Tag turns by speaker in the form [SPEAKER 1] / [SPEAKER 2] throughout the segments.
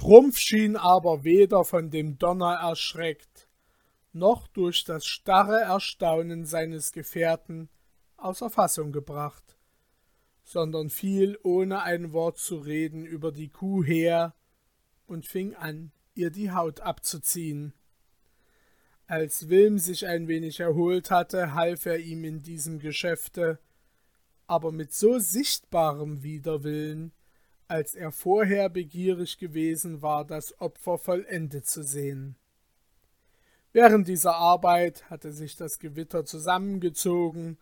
[SPEAKER 1] Strumpf schien aber weder von dem Donner erschreckt, noch durch das starre Erstaunen seines Gefährten außer Fassung gebracht, sondern fiel ohne ein Wort zu reden über die Kuh her und fing an, ihr die Haut abzuziehen. Als Wilm sich ein wenig erholt hatte, half er ihm in diesem Geschäfte, aber mit so sichtbarem Widerwillen, als er vorher begierig gewesen war, das Opfer vollendet zu sehen. Während dieser Arbeit hatte sich das Gewitter zusammengezogen,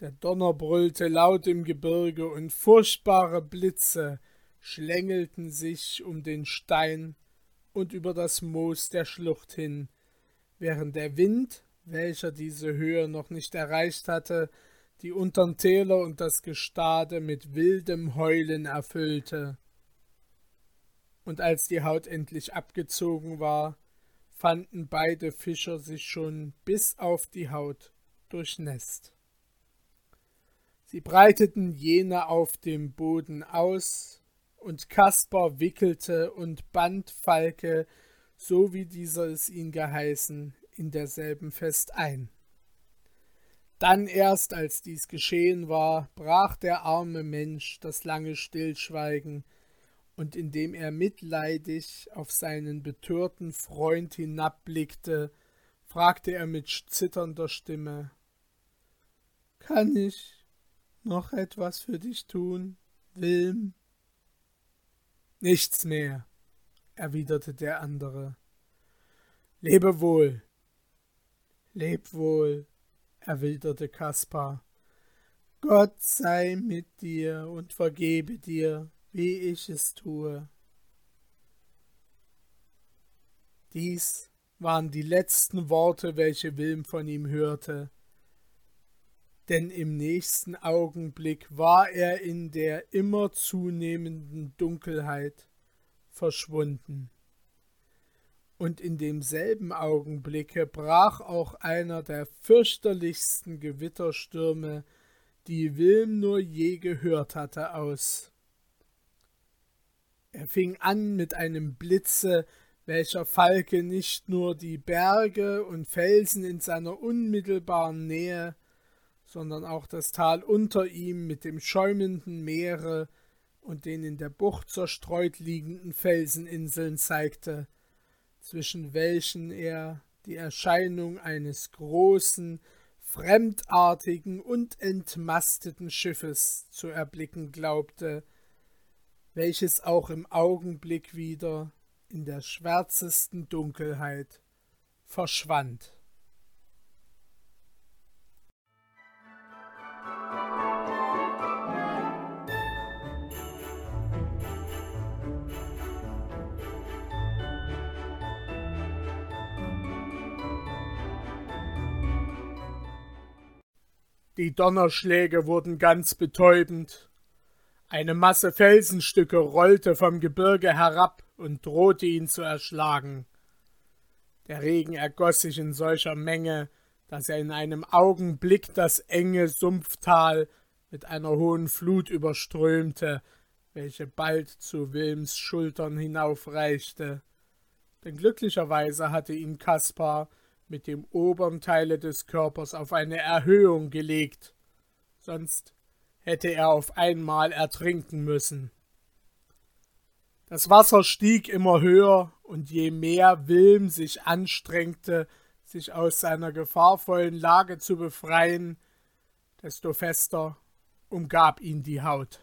[SPEAKER 1] der Donner brüllte laut im Gebirge und furchtbare Blitze schlängelten sich um den Stein und über das Moos der Schlucht hin, während der Wind, welcher diese Höhe noch nicht erreicht hatte, die untern Täler und das Gestade mit wildem Heulen erfüllte. Und als die Haut endlich abgezogen war, fanden beide Fischer sich schon bis auf die Haut durchnässt. Sie breiteten jene auf dem Boden aus, und Kaspar wickelte und band Falke, so wie dieser es ihn geheißen, in derselben fest ein. Dann erst, als dies geschehen war, brach der arme Mensch das lange Stillschweigen, und indem er mitleidig auf seinen betörten Freund hinabblickte, fragte er mit zitternder Stimme Kann ich noch etwas für dich tun, Wilm? Nichts mehr, erwiderte der andere. Lebe wohl. Leb wohl, erwiderte Kaspar. Gott sei mit dir und vergebe dir, wie ich es tue. Dies waren die letzten Worte, welche Wilm von ihm hörte, denn im nächsten Augenblick war er in der immer zunehmenden Dunkelheit verschwunden und in demselben Augenblicke brach auch einer der fürchterlichsten Gewitterstürme, die Wilm nur je gehört hatte, aus. Er fing an mit einem Blitze, welcher Falke nicht nur die Berge und Felsen in seiner unmittelbaren Nähe, sondern auch das Tal unter ihm mit dem schäumenden Meere und den in der Bucht zerstreut liegenden Felseninseln zeigte, zwischen welchen er die Erscheinung eines großen, fremdartigen und entmasteten Schiffes zu erblicken glaubte, welches auch im Augenblick wieder in der schwärzesten Dunkelheit verschwand. Die Donnerschläge wurden ganz betäubend. Eine Masse Felsenstücke rollte vom Gebirge herab und drohte ihn zu erschlagen. Der Regen ergoss sich in solcher Menge, dass er in einem Augenblick das enge Sumpftal mit einer hohen Flut überströmte, welche bald zu Wilms Schultern hinaufreichte. Denn glücklicherweise hatte ihn Kaspar mit dem oberen Teile des Körpers auf eine Erhöhung gelegt, sonst hätte er auf einmal ertrinken müssen. Das Wasser stieg immer höher, und je mehr Wilm sich anstrengte, sich aus seiner gefahrvollen Lage zu befreien, desto fester umgab ihn die Haut.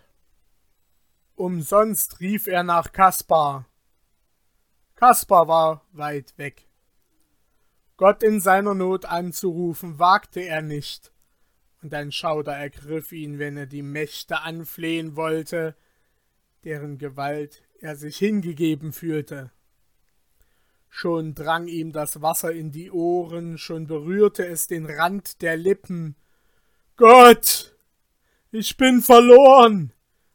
[SPEAKER 1] Umsonst rief er nach Kaspar. Kaspar war weit weg. Gott in seiner Not anzurufen, wagte er nicht, und ein Schauder ergriff ihn, wenn er die Mächte anflehen wollte, deren Gewalt er sich hingegeben fühlte. Schon drang ihm das Wasser in die Ohren, schon berührte es den Rand der Lippen. Gott, ich bin verloren,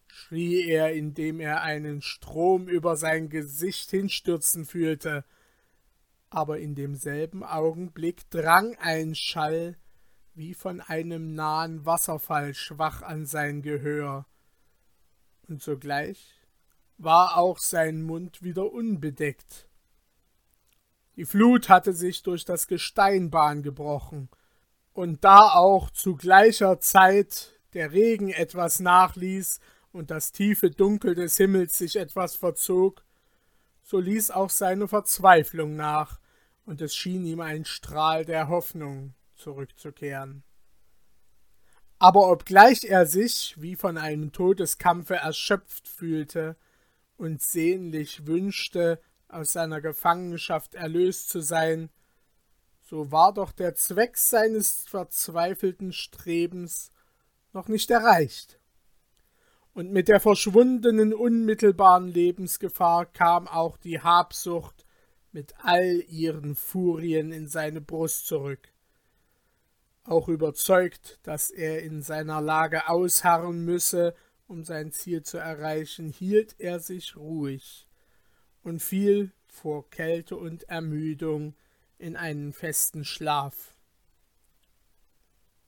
[SPEAKER 1] schrie er, indem er einen Strom über sein Gesicht hinstürzen fühlte aber in demselben Augenblick drang ein Schall wie von einem nahen Wasserfall schwach an sein Gehör, und sogleich war auch sein Mund wieder unbedeckt. Die Flut hatte sich durch das Gestein Bahn gebrochen, und da auch zu gleicher Zeit der Regen etwas nachließ und das tiefe Dunkel des Himmels sich etwas verzog, so ließ auch seine Verzweiflung nach, und es schien ihm ein Strahl der Hoffnung zurückzukehren. Aber obgleich er sich wie von einem Todeskampfe erschöpft fühlte und sehnlich wünschte, aus seiner Gefangenschaft erlöst zu sein, so war doch der Zweck seines verzweifelten Strebens noch nicht erreicht. Und mit der verschwundenen unmittelbaren Lebensgefahr kam auch die Habsucht mit all ihren Furien in seine Brust zurück. Auch überzeugt, dass er in seiner Lage ausharren müsse, um sein Ziel zu erreichen, hielt er sich ruhig und fiel vor Kälte und Ermüdung in einen festen Schlaf.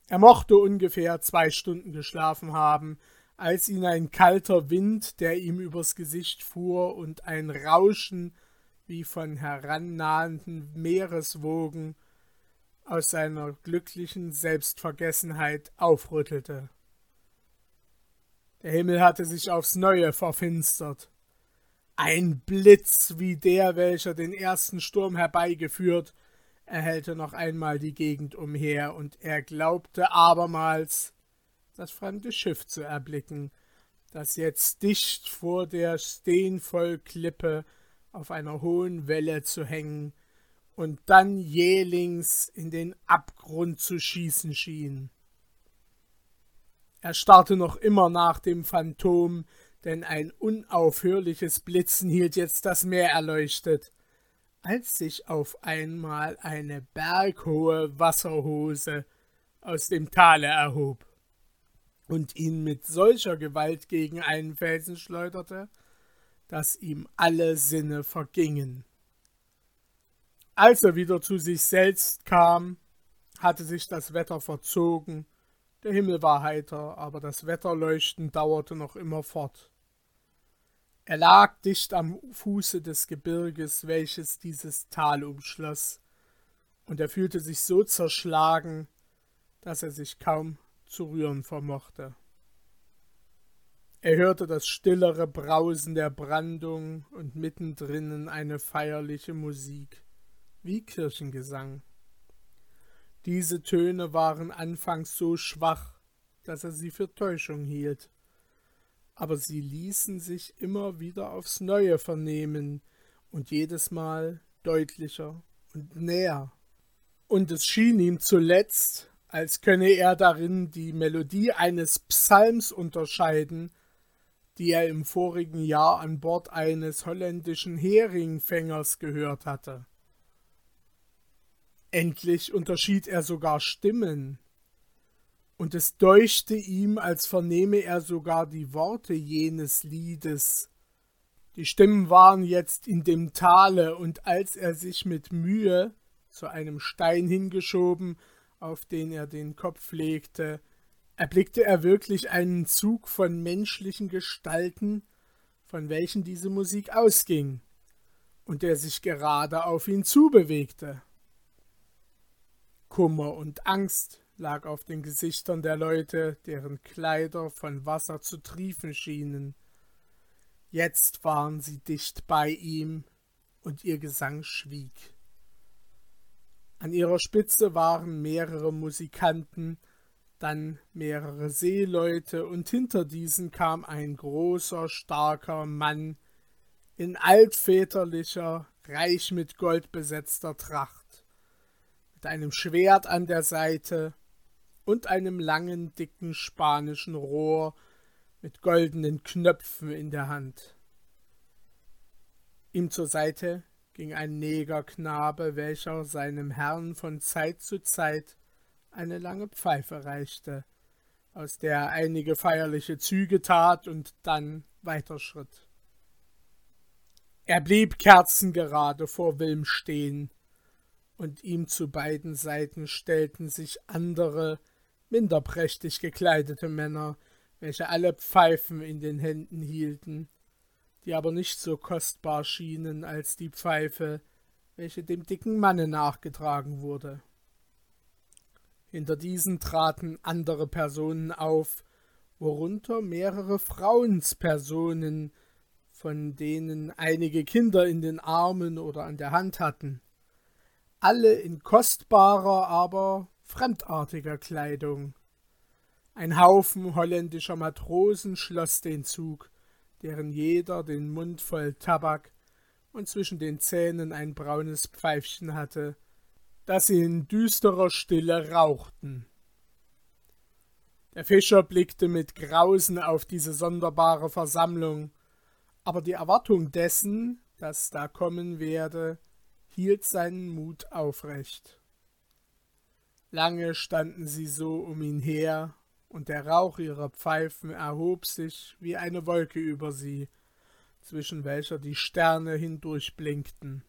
[SPEAKER 1] Er mochte ungefähr zwei Stunden geschlafen haben, als ihn ein kalter Wind, der ihm übers Gesicht fuhr, und ein Rauschen wie von herannahenden Meereswogen aus seiner glücklichen Selbstvergessenheit aufrüttelte. Der Himmel hatte sich aufs neue verfinstert. Ein Blitz wie der, welcher den ersten Sturm herbeigeführt, erhellte noch einmal die Gegend umher, und er glaubte abermals das fremde Schiff zu erblicken, das jetzt dicht vor der Steenvollklippe auf einer hohen Welle zu hängen und dann jählings in den Abgrund zu schießen schien. Er starrte noch immer nach dem Phantom, denn ein unaufhörliches Blitzen hielt jetzt das Meer erleuchtet, als sich auf einmal eine berghohe Wasserhose aus dem Tale erhob und ihn mit solcher Gewalt gegen einen Felsen schleuderte, dass ihm alle Sinne vergingen. Als er wieder zu sich selbst kam, hatte sich das Wetter verzogen, der Himmel war heiter, aber das Wetterleuchten dauerte noch immer fort. Er lag dicht am Fuße des Gebirges, welches dieses Tal umschloss, und er fühlte sich so zerschlagen, dass er sich kaum zu rühren vermochte. Er hörte das stillere Brausen der Brandung und mittendrinnen eine feierliche Musik, wie Kirchengesang. Diese Töne waren anfangs so schwach, dass er sie für Täuschung hielt aber sie ließen sich immer wieder aufs neue vernehmen und jedes Mal deutlicher und näher. Und es schien ihm zuletzt, als könne er darin die Melodie eines Psalms unterscheiden, die er im vorigen Jahr an Bord eines holländischen Heringfängers gehört hatte. Endlich unterschied er sogar Stimmen, und es deuchte ihm, als vernehme er sogar die Worte jenes Liedes. Die Stimmen waren jetzt in dem Tale, und als er sich mit Mühe zu einem Stein hingeschoben, auf den er den Kopf legte, erblickte er wirklich einen Zug von menschlichen Gestalten, von welchen diese Musik ausging, und der sich gerade auf ihn zubewegte. Kummer und Angst lag auf den Gesichtern der Leute, deren Kleider von Wasser zu triefen schienen. Jetzt waren sie dicht bei ihm, und ihr Gesang schwieg. An ihrer Spitze waren mehrere Musikanten, dann mehrere Seeleute, und hinter diesen kam ein großer, starker Mann in altväterlicher, reich mit Gold besetzter Tracht, mit einem Schwert an der Seite und einem langen, dicken spanischen Rohr mit goldenen Knöpfen in der Hand. Ihm zur Seite ging ein Negerknabe, welcher seinem Herrn von Zeit zu Zeit eine lange Pfeife reichte, aus der er einige feierliche Züge tat und dann weiterschritt. Er blieb kerzengerade vor Wilm stehen, und ihm zu beiden Seiten stellten sich andere, minder prächtig gekleidete Männer, welche alle Pfeifen in den Händen hielten, die aber nicht so kostbar schienen als die Pfeife, welche dem dicken Manne nachgetragen wurde. Hinter diesen traten andere Personen auf, worunter mehrere Frauenspersonen, von denen einige Kinder in den Armen oder an der Hand hatten, alle in kostbarer, aber fremdartiger Kleidung. Ein Haufen holländischer Matrosen schloss den Zug, deren jeder den Mund voll Tabak und zwischen den Zähnen ein braunes Pfeifchen hatte, das sie in düsterer Stille rauchten. Der Fischer blickte mit Grausen auf diese sonderbare Versammlung, aber die Erwartung dessen, das da kommen werde, hielt seinen Mut aufrecht. Lange standen sie so um ihn her, und der Rauch ihrer Pfeifen erhob sich wie eine Wolke über sie, zwischen welcher die Sterne hindurchblinkten.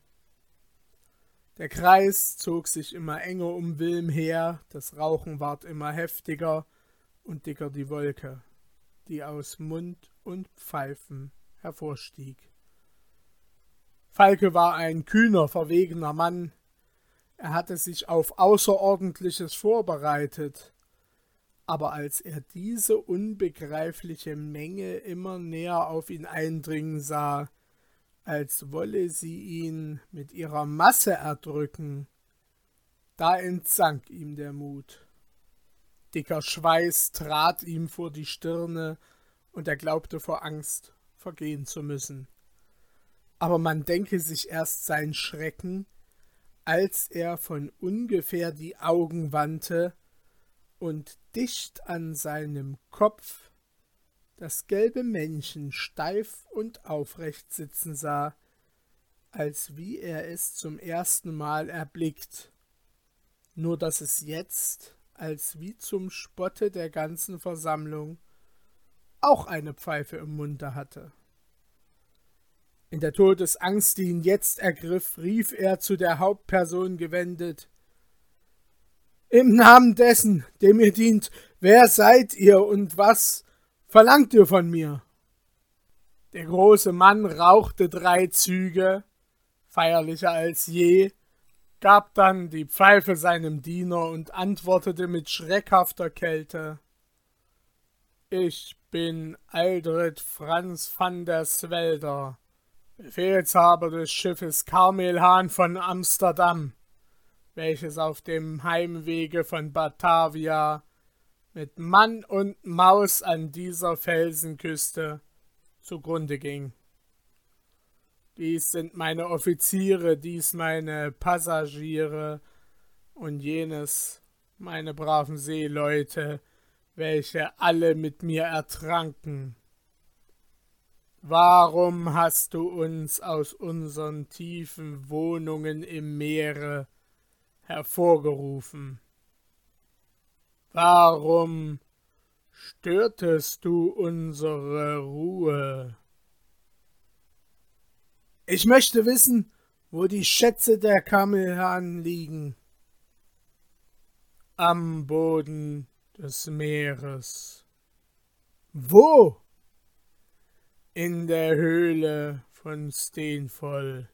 [SPEAKER 1] Der Kreis zog sich immer enger um Wilm her, das Rauchen ward immer heftiger und dicker die Wolke, die aus Mund und Pfeifen hervorstieg. Falke war ein kühner, verwegener Mann. Er hatte sich auf Außerordentliches vorbereitet, aber als er diese unbegreifliche Menge immer näher auf ihn eindringen sah, als wolle sie ihn mit ihrer Masse erdrücken, da entsank ihm der Mut. Dicker Schweiß trat ihm vor die Stirne, und er glaubte vor Angst vergehen zu müssen. Aber man denke sich erst sein Schrecken, als er von ungefähr die Augen wandte und dicht an seinem Kopf das gelbe Männchen steif und aufrecht sitzen sah, als wie er es zum ersten Mal erblickt, nur dass es jetzt, als wie zum Spotte der ganzen Versammlung, auch eine Pfeife im Munde hatte. In der Todesangst, die ihn jetzt ergriff, rief er zu der Hauptperson gewendet Im Namen dessen, dem ihr dient, wer seid ihr und was verlangt ihr von mir? Der große Mann rauchte drei Züge, feierlicher als je, gab dann die Pfeife seinem Diener und antwortete mit schreckhafter Kälte Ich bin Aldred Franz van der Swelder, Befehlshaber des Schiffes Carmelhahn von Amsterdam, welches auf dem Heimwege von Batavia mit Mann und Maus an dieser Felsenküste zugrunde ging. Dies sind meine Offiziere, dies meine Passagiere und jenes meine braven Seeleute, welche alle mit mir ertranken. Warum hast du uns aus unseren tiefen Wohnungen im Meere hervorgerufen? Warum störtest du unsere Ruhe? Ich möchte wissen, wo die Schätze der Kamelhahn liegen. Am Boden des Meeres. Wo? In der Höhle von Steenvoll.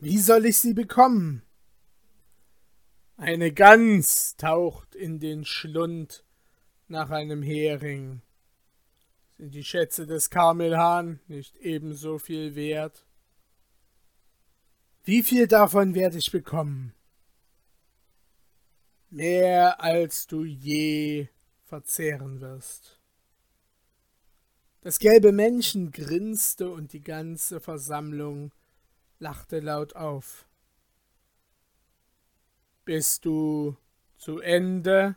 [SPEAKER 1] Wie soll ich sie bekommen? Eine Gans taucht in den Schlund nach einem Hering. Sind die Schätze des Karmelhahn nicht ebenso viel wert? Wie viel davon werde ich bekommen? Mehr als du je verzehren wirst. Das gelbe Männchen grinste und die ganze Versammlung lachte laut auf. Bist du zu Ende?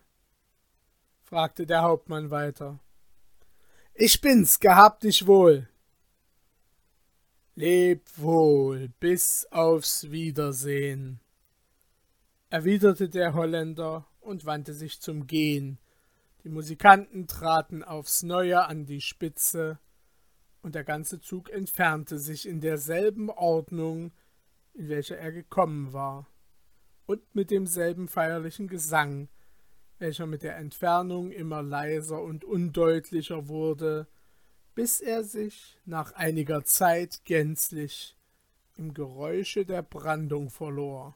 [SPEAKER 1] fragte der Hauptmann weiter. Ich bin's, gehabt dich wohl. Leb wohl, bis aufs Wiedersehen, erwiderte der Holländer und wandte sich zum Gehen. Die Musikanten traten aufs Neue an die Spitze, und der ganze Zug entfernte sich in derselben Ordnung, in welcher er gekommen war und mit demselben feierlichen Gesang, welcher mit der Entfernung immer leiser und undeutlicher wurde, bis er sich nach einiger Zeit gänzlich im Geräusche der Brandung verlor.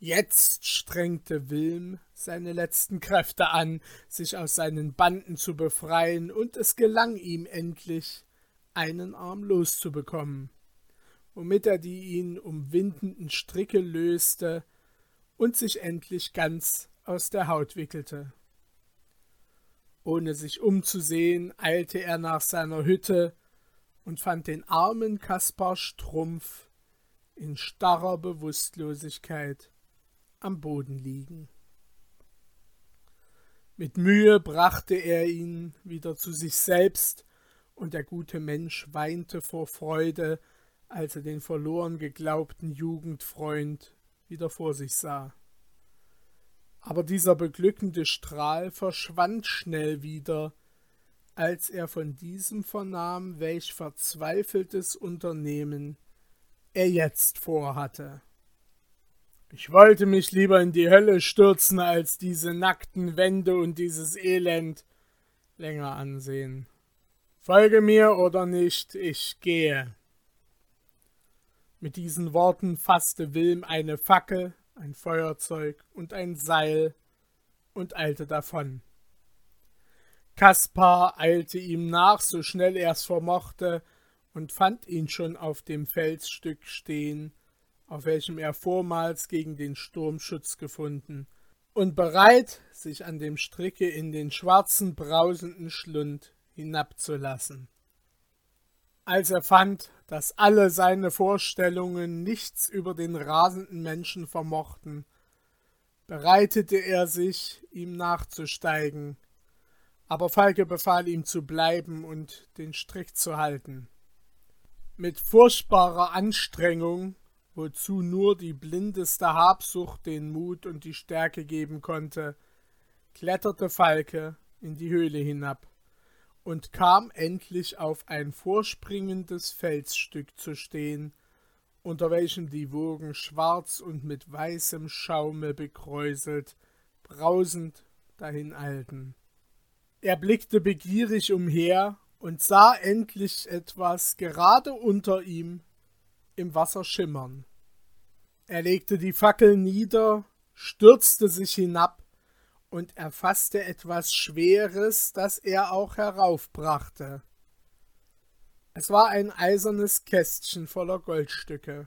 [SPEAKER 1] Jetzt strengte Wilm seine letzten Kräfte an, sich aus seinen Banden zu befreien, und es gelang ihm endlich, einen Arm loszubekommen, womit er die ihn umwindenden Stricke löste und sich endlich ganz aus der Haut wickelte. Ohne sich umzusehen, eilte er nach seiner Hütte und fand den armen Kaspar Strumpf in starrer Bewusstlosigkeit am Boden liegen. Mit Mühe brachte er ihn wieder zu sich selbst, und der gute Mensch weinte vor Freude, als er den verloren geglaubten Jugendfreund wieder vor sich sah. Aber dieser beglückende Strahl verschwand schnell wieder, als er von diesem vernahm, welch verzweifeltes Unternehmen er jetzt vorhatte. Ich wollte mich lieber in die Hölle stürzen, als diese nackten Wände und dieses Elend länger ansehen. Folge mir oder nicht, ich gehe. Mit diesen Worten fasste Wilm eine Fackel, ein Feuerzeug und ein Seil und eilte davon. Kaspar eilte ihm nach, so schnell er's vermochte, und fand ihn schon auf dem Felsstück stehen, auf welchem er vormals gegen den Sturmschutz gefunden, und bereit, sich an dem Stricke in den schwarzen, brausenden Schlund hinabzulassen. Als er fand, dass alle seine Vorstellungen nichts über den rasenden Menschen vermochten, bereitete er sich, ihm nachzusteigen, aber Falke befahl ihm zu bleiben und den Strick zu halten. Mit furchtbarer Anstrengung, wozu nur die blindeste Habsucht den Mut und die Stärke geben konnte, kletterte Falke in die Höhle hinab und kam endlich auf ein vorspringendes Felsstück zu stehen, unter welchem die Wogen schwarz und mit weißem Schaume bekräuselt, brausend dahin eilten. Er blickte begierig umher und sah endlich etwas gerade unter ihm im Wasser schimmern. Er legte die Fackel nieder, stürzte sich hinab und erfasste etwas Schweres, das er auch heraufbrachte. Es war ein eisernes Kästchen voller Goldstücke.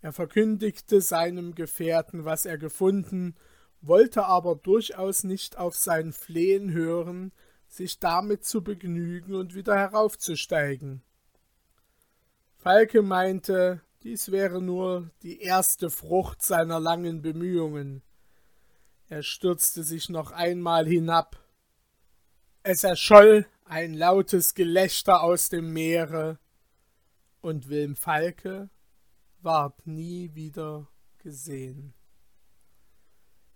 [SPEAKER 1] Er verkündigte seinem Gefährten, was er gefunden, wollte aber durchaus nicht auf sein Flehen hören, sich damit zu begnügen und wieder heraufzusteigen. Falke meinte, dies wäre nur die erste Frucht seiner langen Bemühungen. Er stürzte sich noch einmal hinab. Es erscholl ein lautes Gelächter aus dem Meere, und Wilm Falke ward nie wieder gesehen.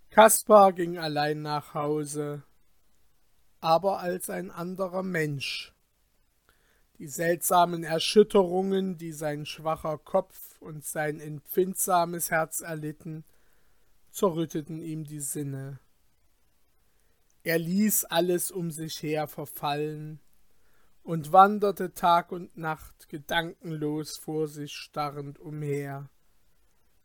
[SPEAKER 1] Kaspar ging allein nach Hause, aber als ein anderer Mensch. Die seltsamen Erschütterungen, die sein schwacher Kopf und sein empfindsames Herz erlitten, zerrütteten ihm die Sinne. Er ließ alles um sich her verfallen und wanderte Tag und Nacht gedankenlos vor sich starrend umher,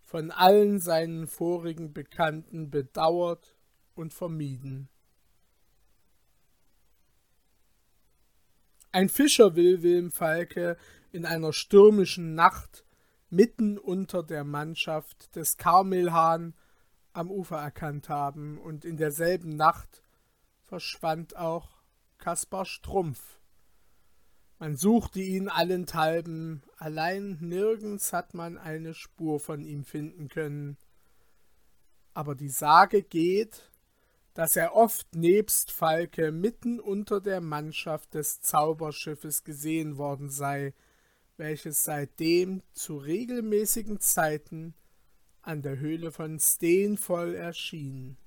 [SPEAKER 1] von allen seinen vorigen Bekannten bedauert und vermieden. Ein Fischer will Wilm Falke in einer stürmischen Nacht mitten unter der Mannschaft des Karmelhahn am Ufer erkannt haben, und in derselben Nacht verschwand auch Kaspar Strumpf. Man suchte ihn allenthalben, allein nirgends hat man eine Spur von ihm finden können. Aber die Sage geht, dass er oft nebst Falke mitten unter der Mannschaft des Zauberschiffes gesehen worden sei, welches seitdem zu regelmäßigen Zeiten an der Höhle von Steenvoll erschien.